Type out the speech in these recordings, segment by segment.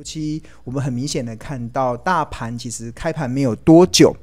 尤其我们很明显的看到，大盘其实开盘没有多久，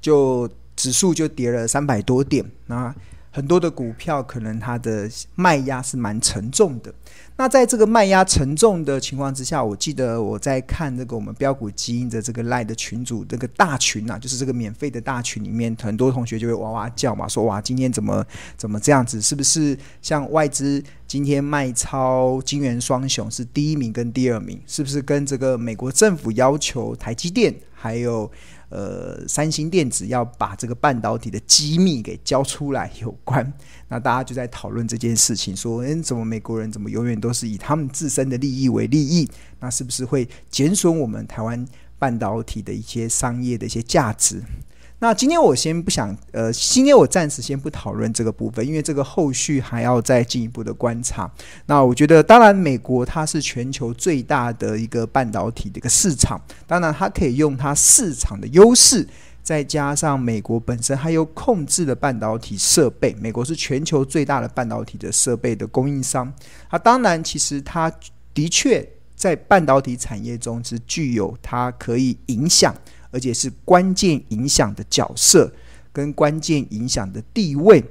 就指数就跌了三百多点，那很多的股票可能它的卖压是蛮沉重的。那在这个卖压沉重的情况之下，我记得我在看这个我们标股基因的这个 LINE 的群组这个大群啊，就是这个免费的大群里面，很多同学就会哇哇叫嘛，说哇今天怎么怎么这样子？是不是像外资今天卖超金圆双雄是第一名跟第二名？是不是跟这个美国政府要求台积电还有？呃，三星电子要把这个半导体的机密给交出来有关，那大家就在讨论这件事情，说，诶，怎么美国人怎么永远都是以他们自身的利益为利益？那是不是会减损我们台湾半导体的一些商业的一些价值？那今天我先不想，呃，今天我暂时先不讨论这个部分，因为这个后续还要再进一步的观察。那我觉得，当然，美国它是全球最大的一个半导体的一个市场，当然它可以用它市场的优势，再加上美国本身还有控制的半导体设备，美国是全球最大的半导体的设备的供应商。它当然，其实它的确在半导体产业中是具有它可以影响。而且是关键影响的角色跟关键影响的地位，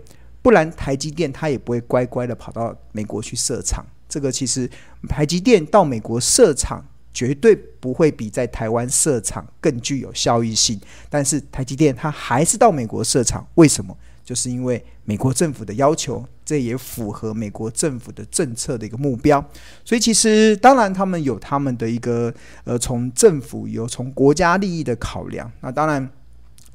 不然台积电它也不会乖乖的跑到美国去设厂。这个其实台积电到美国设厂绝对不会比在台湾设厂更具有效益性，但是台积电它还是到美国设厂，为什么？就是因为美国政府的要求，这也符合美国政府的政策的一个目标。所以其实当然他们有他们的一个呃，从政府有从国家利益的考量。那当然，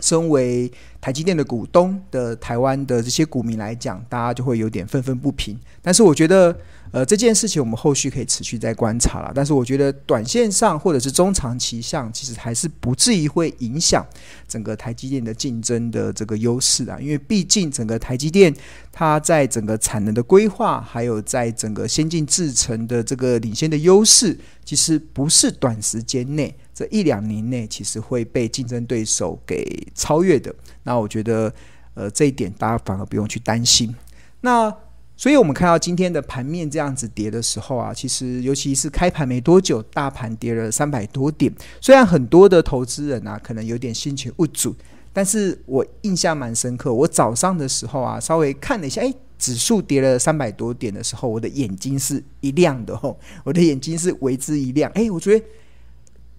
身为台积电的股东的台湾的这些股民来讲，大家就会有点愤愤不平。但是我觉得。呃，这件事情我们后续可以持续再观察了，但是我觉得短线上或者是中长期上，其实还是不至于会影响整个台积电的竞争的这个优势啊，因为毕竟整个台积电它在整个产能的规划，还有在整个先进制程的这个领先的优势，其实不是短时间内这一两年内其实会被竞争对手给超越的。那我觉得，呃，这一点大家反而不用去担心。那所以，我们看到今天的盘面这样子跌的时候啊，其实尤其是开盘没多久，大盘跌了三百多点。虽然很多的投资人啊，可能有点心情不足，但是我印象蛮深刻。我早上的时候啊，稍微看了一下，诶，指数跌了三百多点的时候，我的眼睛是一亮的吼，我的眼睛是为之一亮。诶，我觉得。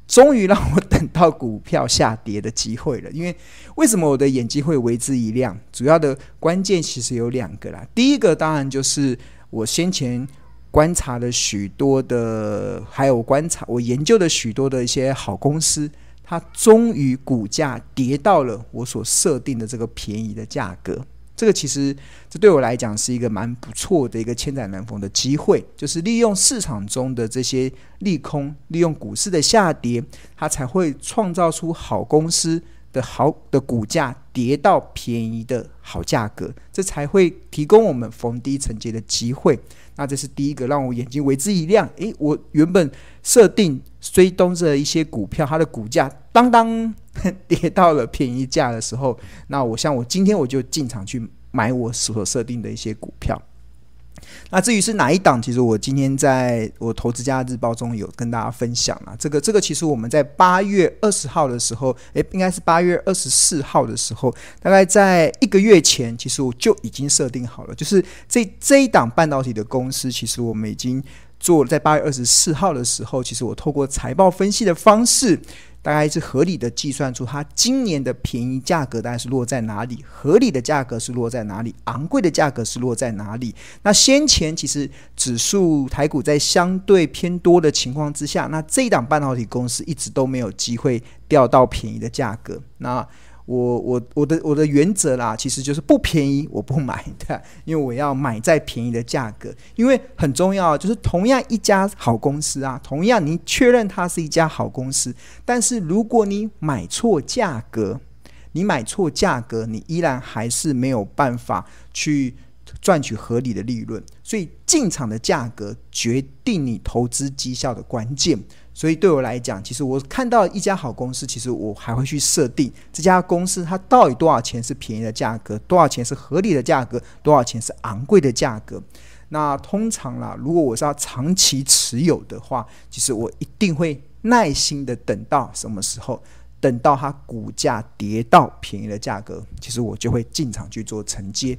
终于让我等到股票下跌的机会了，因为为什么我的眼睛会为之一亮？主要的关键其实有两个啦。第一个当然就是我先前观察了许多的，还有观察我研究的许多的一些好公司，它终于股价跌到了我所设定的这个便宜的价格。这个其实，这对我来讲是一个蛮不错的一个千载难逢的机会，就是利用市场中的这些利空，利用股市的下跌，它才会创造出好公司的好的股价跌到便宜的好价格，这才会提供我们逢低承接的机会。那这是第一个让我眼睛为之一亮。诶，我原本设定追踪着一些股票，它的股价当当 跌到了便宜价的时候，那我像我今天我就进场去买我所设定的一些股票。那至于是哪一档，其实我今天在我投资家日报中有跟大家分享了。这个这个其实我们在八月二十号的时候，诶，应该是八月二十四号的时候，大概在一个月前，其实我就已经设定好了，就是这这一档半导体的公司，其实我们已经做，在八月二十四号的时候，其实我透过财报分析的方式。大概是合理的计算出它今年的便宜价格大概是落在哪里，合理的价格是落在哪里，昂贵的价格是落在哪里。那先前其实指数台股在相对偏多的情况之下，那这一档半导体公司一直都没有机会掉到便宜的价格。那我我我的我的原则啦，其实就是不便宜我不买的，因为我要买在便宜的价格，因为很重要，就是同样一家好公司啊，同样你确认它是一家好公司，但是如果你买错价格，你买错价格，你依然还是没有办法去赚取合理的利润，所以进场的价格决定你投资绩效的关键。所以对我来讲，其实我看到一家好公司，其实我还会去设定这家公司它到底多少钱是便宜的价格，多少钱是合理的价格，多少钱是昂贵的价格。那通常啦，如果我是要长期持有的话，其实我一定会耐心的等到什么时候？等到它股价跌到便宜的价格，其实我就会进场去做承接。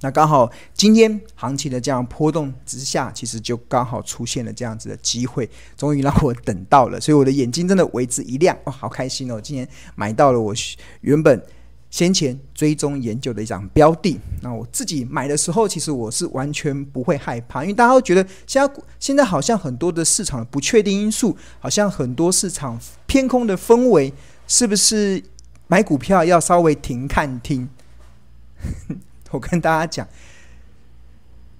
那刚好今天行情的这样波动之下，其实就刚好出现了这样子的机会，终于让我等到了，所以我的眼睛真的为之一亮，哦，好开心哦！今天买到了我原本先前追踪研究的一张标的。那我自己买的时候，其实我是完全不会害怕，因为大家都觉得现在现在好像很多的市场的不确定因素，好像很多市场偏空的氛围，是不是买股票要稍微停看听？我跟大家讲，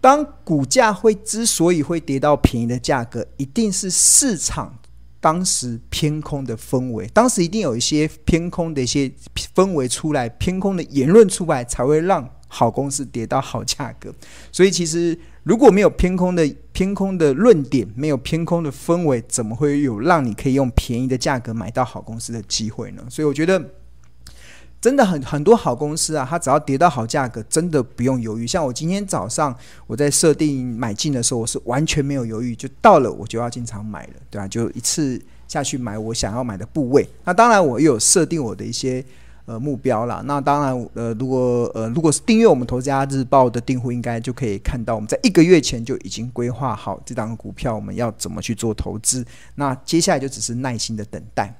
当股价会之所以会跌到便宜的价格，一定是市场当时偏空的氛围，当时一定有一些偏空的一些氛围出来，偏空的言论出来，才会让好公司跌到好价格。所以，其实如果没有偏空的偏空的论点，没有偏空的氛围，怎么会有让你可以用便宜的价格买到好公司的机会呢？所以，我觉得。真的很很多好公司啊，它只要跌到好价格，真的不用犹豫。像我今天早上我在设定买进的时候，我是完全没有犹豫，就到了我就要进场买了，对吧？就一次下去买我想要买的部位。那当然我又有设定我的一些呃目标啦。那当然呃，如果呃如果是订阅我们投资家日报的订户，应该就可以看到我们在一个月前就已经规划好这档股票我们要怎么去做投资。那接下来就只是耐心的等待。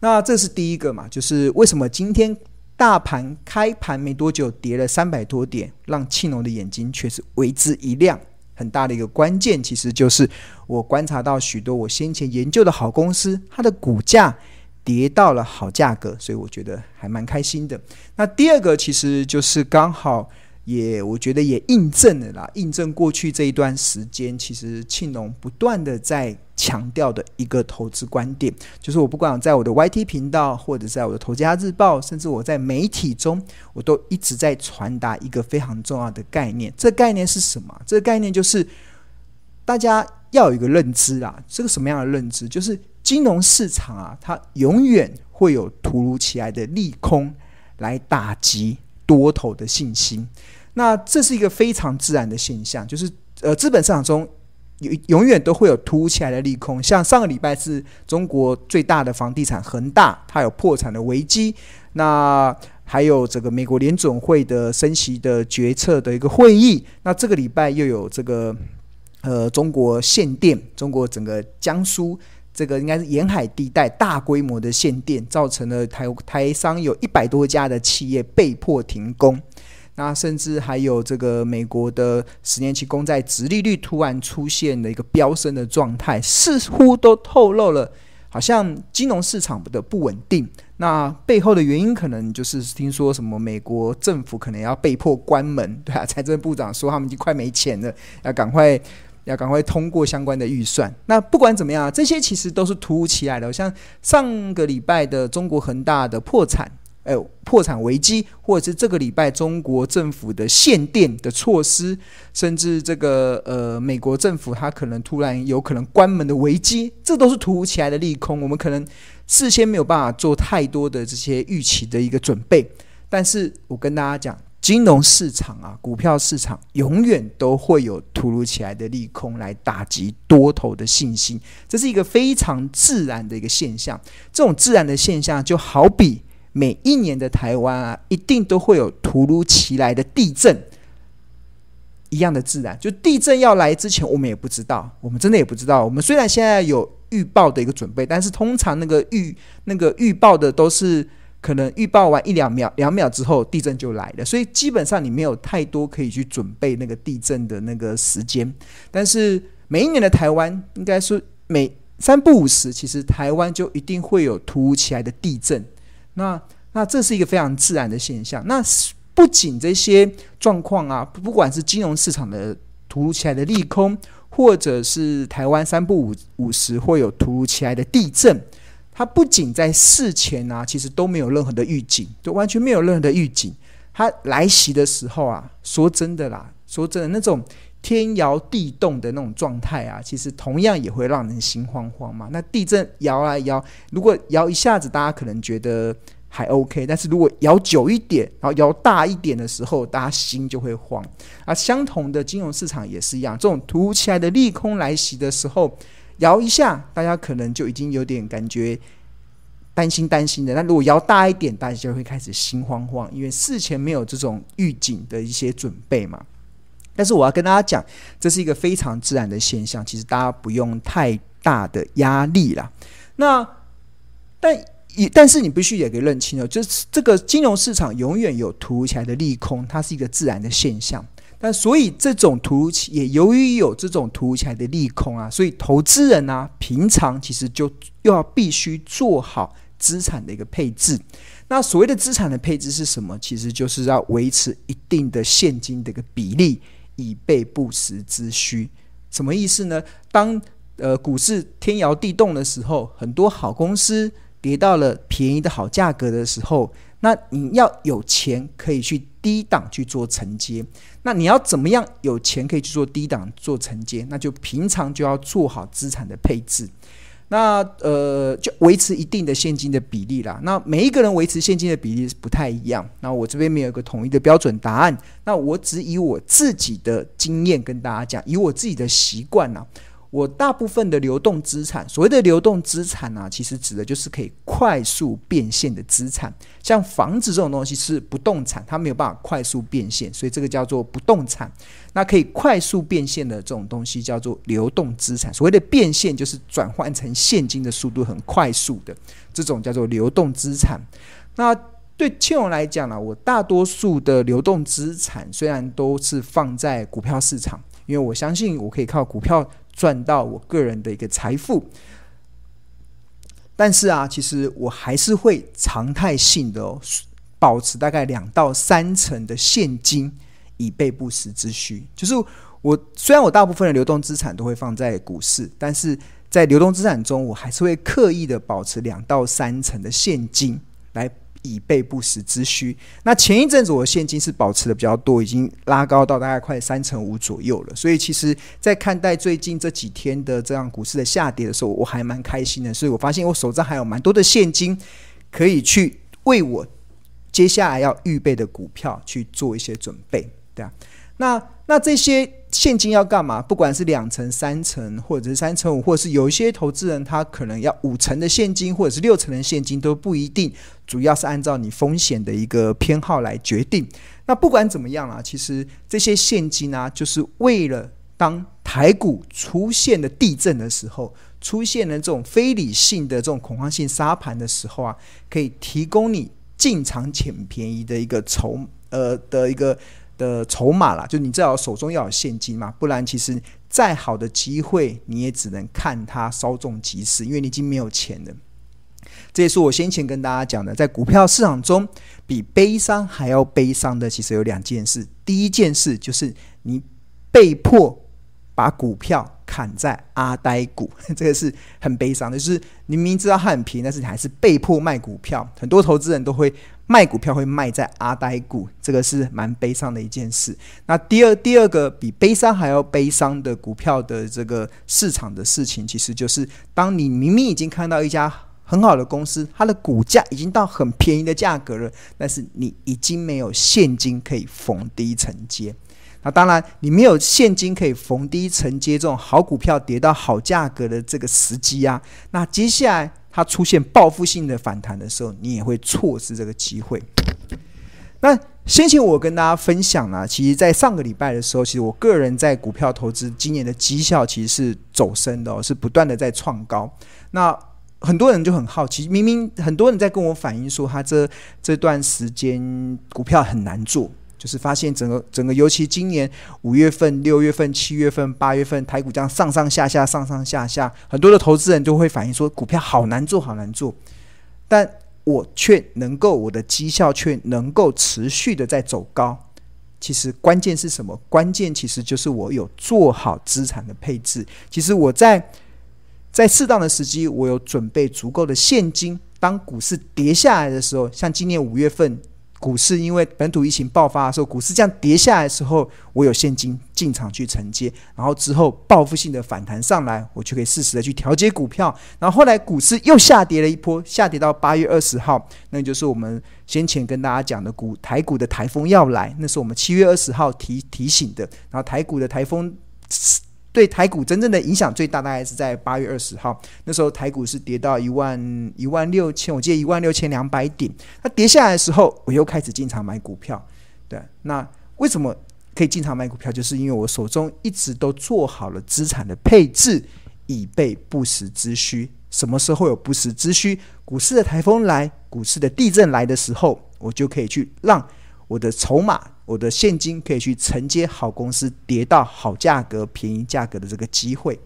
那这是第一个嘛，就是为什么今天大盘开盘没多久跌了三百多点，让庆龙的眼睛却是为之一亮。很大的一个关键，其实就是我观察到许多我先前研究的好公司，它的股价跌到了好价格，所以我觉得还蛮开心的。那第二个其实就是刚好。也我觉得也印证了啦，印证过去这一段时间，其实庆龙不断的在强调的一个投资观点，就是我不管在我的 YT 频道，或者在我的投资家日报，甚至我在媒体中，我都一直在传达一个非常重要的概念。这概念是什么？这个概念就是大家要有一个认知啊，这个什么样的认知？就是金融市场啊，它永远会有突如其来的利空来打击多头的信心。那这是一个非常自然的现象，就是呃，资本市场中永永远都会有突起来的利空。像上个礼拜是中国最大的房地产恒大，它有破产的危机。那还有这个美国联准会的升息的决策的一个会议。那这个礼拜又有这个呃，中国限电，中国整个江苏这个应该是沿海地带大规模的限电，造成了台台商有一百多家的企业被迫停工。那甚至还有这个美国的十年期公债殖利率突然出现了一个飙升的状态，似乎都透露了好像金融市场的不稳定。那背后的原因可能就是听说什么美国政府可能要被迫关门，对啊，财政部长说他们已经快没钱了，要赶快要赶快通过相关的预算。那不管怎么样，这些其实都是突如其来的，像上个礼拜的中国恒大的破产。哎，破产危机，或者是这个礼拜中国政府的限电的措施，甚至这个呃美国政府它可能突然有可能关门的危机，这都是突如其来的利空。我们可能事先没有办法做太多的这些预期的一个准备。但是我跟大家讲，金融市场啊，股票市场永远都会有突如其来的利空来打击多头的信心，这是一个非常自然的一个现象。这种自然的现象就好比。每一年的台湾啊，一定都会有突如其来的地震，一样的自然。就地震要来之前，我们也不知道，我们真的也不知道。我们虽然现在有预报的一个准备，但是通常那个预那个预报的都是可能预报完一两秒、两秒之后，地震就来了。所以基本上你没有太多可以去准备那个地震的那个时间。但是每一年的台湾，应该说每三不五时，其实台湾就一定会有突如其来的地震。那那这是一个非常自然的现象。那不仅这些状况啊，不管是金融市场的突如其来的利空，或者是台湾三不五五时会有突如其来的地震，它不仅在事前啊，其实都没有任何的预警，都完全没有任何的预警。它来袭的时候啊，说真的啦，说真的那种。天摇地动的那种状态啊，其实同样也会让人心慌慌嘛。那地震摇来摇，如果摇一下子，大家可能觉得还 OK，但是如果摇久一点，然后摇大一点的时候，大家心就会慌。而相同的金融市场也是一样，这种突如其来的利空来袭的时候，摇一下，大家可能就已经有点感觉担心担心的。那如果摇大一点，大家就会开始心慌慌，因为事前没有这种预警的一些准备嘛。但是我要跟大家讲，这是一个非常自然的现象，其实大家不用太大的压力啦。那但也。但是你必须也给认清了，就是这个金融市场永远有突如其来的利空，它是一个自然的现象。但所以这种突如其，也由于有这种突如其来的利空啊，所以投资人啊，平常其实就又要必须做好资产的一个配置。那所谓的资产的配置是什么？其实就是要维持一定的现金的一个比例，以备不时之需。什么意思呢？当呃股市天摇地动的时候，很多好公司。跌到了便宜的好价格的时候，那你要有钱可以去低档去做承接。那你要怎么样有钱可以去做低档做承接？那就平常就要做好资产的配置。那呃，就维持一定的现金的比例啦。那每一个人维持现金的比例是不太一样。那我这边没有一个统一的标准答案。那我只以我自己的经验跟大家讲，以我自己的习惯呢。我大部分的流动资产，所谓的流动资产呢、其实指的就是可以快速变现的资产。像房子这种东西是不动产，它没有办法快速变现，所以这个叫做不动产。那可以快速变现的这种东西叫做流动资产。所谓的变现，就是转换成现金的速度很快速的，这种叫做流动资产。那对庆荣来讲呢、我大多数的流动资产虽然都是放在股票市场，因为我相信我可以靠股票。赚到我个人的一个财富，但是啊，其实我还是会常态性的，保持大概两到三成的现金，以备不时之需。就是我虽然我大部分的流动资产都会放在股市，但是在流动资产中，我还是会刻意的保持两到三成的现金来。以备不时之需。那前一阵子我现金是保持的比较多，已经拉高到大概快三成五左右了。所以其实，在看待最近这几天的这样股市的下跌的时候，我还蛮开心的。所以我发现我手上还有蛮多的现金，可以去为我接下来要预备的股票去做一些准备，对啊。那那这些现金要干嘛？不管是两成、三成，或者是三成五，或者是有一些投资人他可能要五成的现金，或者是六成的现金都不一定。主要是按照你风险的一个偏好来决定。那不管怎么样啊，其实这些现金啊，就是为了当台股出现了地震的时候，出现了这种非理性的这种恐慌性杀盘的时候啊，可以提供你进场捡便宜的一个筹呃的一个。的筹码啦，就你至少手中要有现金嘛，不然其实再好的机会你也只能看它稍纵即逝，因为你已经没有钱了。这也是我先前跟大家讲的，在股票市场中，比悲伤还要悲伤的，其实有两件事。第一件事就是你被迫把股票。砍在阿呆股，这个是很悲伤的。就是你明明知道它很便宜，但是你还是被迫卖股票。很多投资人都会卖股票，会卖在阿呆股，这个是蛮悲伤的一件事。那第二第二个比悲伤还要悲伤的股票的这个市场的事情，其实就是当你明明已经看到一家很好的公司，它的股价已经到很便宜的价格了，但是你已经没有现金可以逢低承接。那当然，你没有现金可以逢低承接这种好股票跌到好价格的这个时机啊。那接下来它出现报复性的反弹的时候，你也会错失这个机会。那先前我跟大家分享了，其实，在上个礼拜的时候，其实我个人在股票投资今年的绩效其实是走升的哦，是不断的在创高。那很多人就很好奇，明明很多人在跟我反映说，他这这段时间股票很难做。就是发现整个整个，尤其今年五月份、六月份、七月份、八月份，台股这样上上下下、上上下下，很多的投资人都会反映说，股票好难做，好难做。但我却能够，我的绩效却能够持续的在走高。其实关键是什么？关键其实就是我有做好资产的配置。其实我在在适当的时机，我有准备足够的现金。当股市跌下来的时候，像今年五月份。股市因为本土疫情爆发的时候，股市这样跌下来的时候，我有现金进场去承接，然后之后报复性的反弹上来，我就可以适时的去调节股票。然后后来股市又下跌了一波，下跌到八月二十号，那就是我们先前跟大家讲的股台股的台风要来，那是我们七月二十号提提醒的。然后台股的台风。对台股真正的影响最大，大概是在八月二十号，那时候台股是跌到一万一万六千，我记得一万六千两百点。它跌下来的时候，我又开始进场买股票。对，那为什么可以进场买股票？就是因为我手中一直都做好了资产的配置，以备不时之需。什么时候有不时之需？股市的台风来，股市的地震来的时候，我就可以去让我的筹码。我的现金可以去承接好公司跌到好价格、便宜价格的这个机会。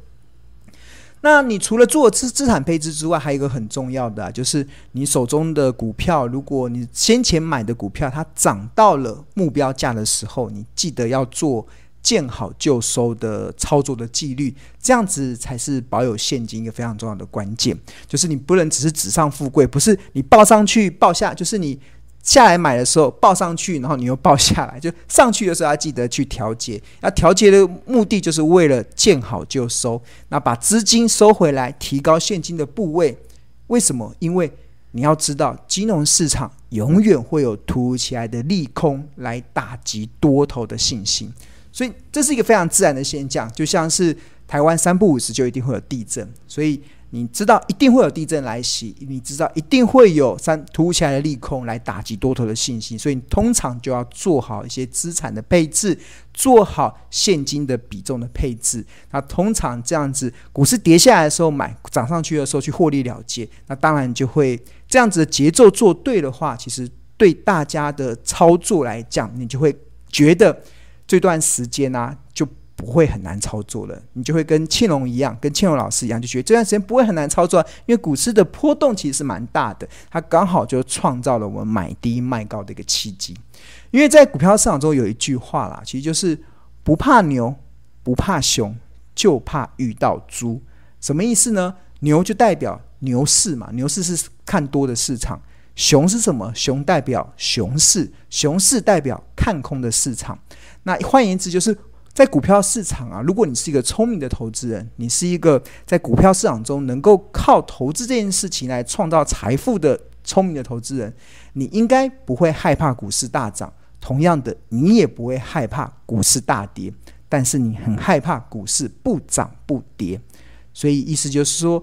那你除了做资资产配置之外，还有一个很重要的，就是你手中的股票，如果你先前买的股票它涨到了目标价的时候，你记得要做见好就收的操作的纪律，这样子才是保有现金一个非常重要的关键。就是你不能只是纸上富贵，不是你报上去报下，就是你。下来买的时候报上去，然后你又报下来，就上去的时候要记得去调节。要调节的目的就是为了见好就收，那把资金收回来，提高现金的部位。为什么？因为你要知道，金融市场永远会有突如其来的利空来打击多头的信心，所以这是一个非常自然的现象，就像是台湾三不五时就一定会有地震，所以。你知道一定会有地震来袭，你知道一定会有三突如其来的利空来打击多头的信心，所以你通常就要做好一些资产的配置，做好现金的比重的配置。那通常这样子，股市跌下来的时候买，涨上去的时候去获利了结，那当然就会这样子的节奏做对的话，其实对大家的操作来讲，你就会觉得这段时间啊就。不会很难操作了，你就会跟庆隆一样，跟庆隆老师一样，就觉得这段时间不会很难操作，因为股市的波动其实是蛮大的，它刚好就创造了我们买低卖高的一个契机。因为在股票市场中有一句话啦，其实就是不怕牛，不怕熊，就怕遇到猪。什么意思呢？牛就代表牛市嘛，牛市是看多的市场；熊是什么？熊代表熊市，熊市代表看空的市场。那换言之就是。在股票市场啊，如果你是一个聪明的投资人，你是一个在股票市场中能够靠投资这件事情来创造财富的聪明的投资人，你应该不会害怕股市大涨，同样的，你也不会害怕股市大跌，但是你很害怕股市不涨不跌，所以意思就是说，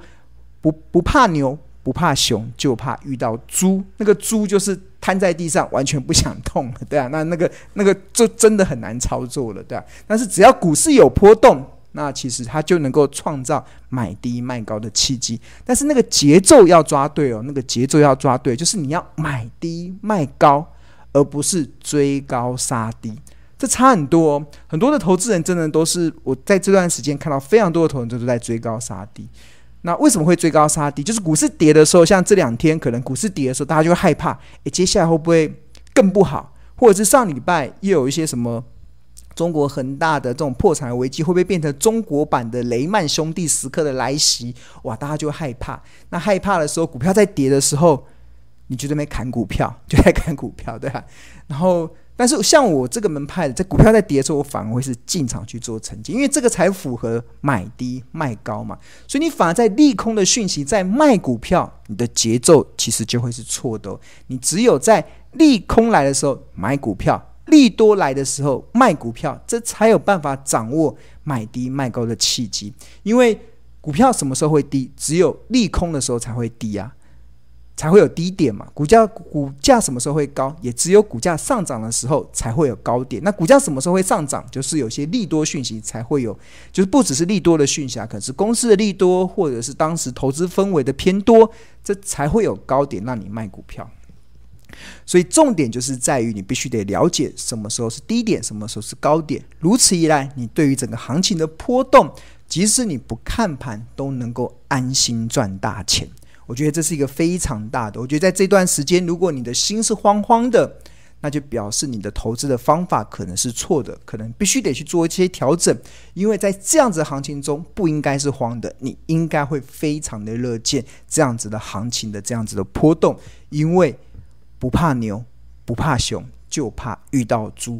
不不怕牛。不怕熊，就怕遇到猪。那个猪就是瘫在地上，完全不想动，对啊。那那个那个就真的很难操作了，对啊。但是只要股市有波动，那其实它就能够创造买低卖高的契机。但是那个节奏要抓对哦，那个节奏要抓对，就是你要买低卖高，而不是追高杀低，这差很多哦。很多的投资人真的都是我在这段时间看到非常多的投资人都在追高杀低。那为什么会追高杀低？就是股市跌的时候，像这两天可能股市跌的时候，大家就会害怕，诶，接下来会不会更不好？或者是上礼拜又有一些什么中国恒大的这种破产危机，会不会变成中国版的雷曼兄弟时刻的来袭？哇，大家就害怕。那害怕的时候，股票在跌的时候，你就在那边砍股票，就在砍股票，对吧？然后。但是像我这个门派的，在股票在跌的时候，我反而会是进场去做承接，因为这个才符合买低卖高嘛。所以你反而在利空的讯息在卖股票，你的节奏其实就会是错的哦。你只有在利空来的时候买股票，利多来的时候卖股票，这才有办法掌握买低卖高的契机。因为股票什么时候会低？只有利空的时候才会低啊。才会有低点嘛，股价股价什么时候会高？也只有股价上涨的时候才会有高点。那股价什么时候会上涨？就是有些利多讯息才会有，就是不只是利多的讯息啊，可是公司的利多，或者是当时投资氛围的偏多，这才会有高点让你卖股票。所以重点就是在于你必须得了解什么时候是低点，什么时候是高点。如此一来，你对于整个行情的波动，即使你不看盘，都能够安心赚大钱。我觉得这是一个非常大的。我觉得在这段时间，如果你的心是慌慌的，那就表示你的投资的方法可能是错的，可能必须得去做一些调整。因为在这样子的行情中，不应该是慌的，你应该会非常的乐见这样子的行情的这样子的波动，因为不怕牛，不怕熊，就怕遇到猪。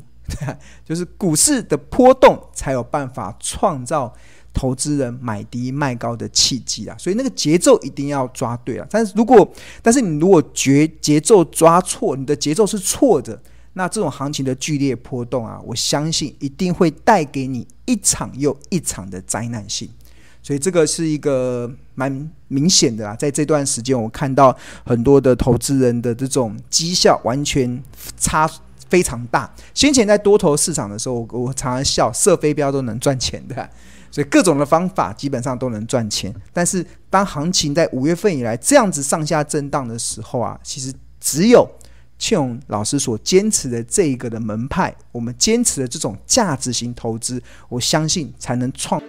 就是股市的波动，才有办法创造投资人买低卖高的契机啊！所以那个节奏一定要抓对啊！但是如果，但是你如果节节奏抓错，你的节奏是错的，那这种行情的剧烈波动啊，我相信一定会带给你一场又一场的灾难性。所以这个是一个蛮明显的啊！在这段时间，我看到很多的投资人的这种绩效完全差。非常大。先前在多头市场的时候，我我常常笑，射飞镖都能赚钱的，所以各种的方法基本上都能赚钱。但是当行情在五月份以来这样子上下震荡的时候啊，其实只有庆荣老师所坚持的这一个的门派，我们坚持的这种价值型投资，我相信才能创。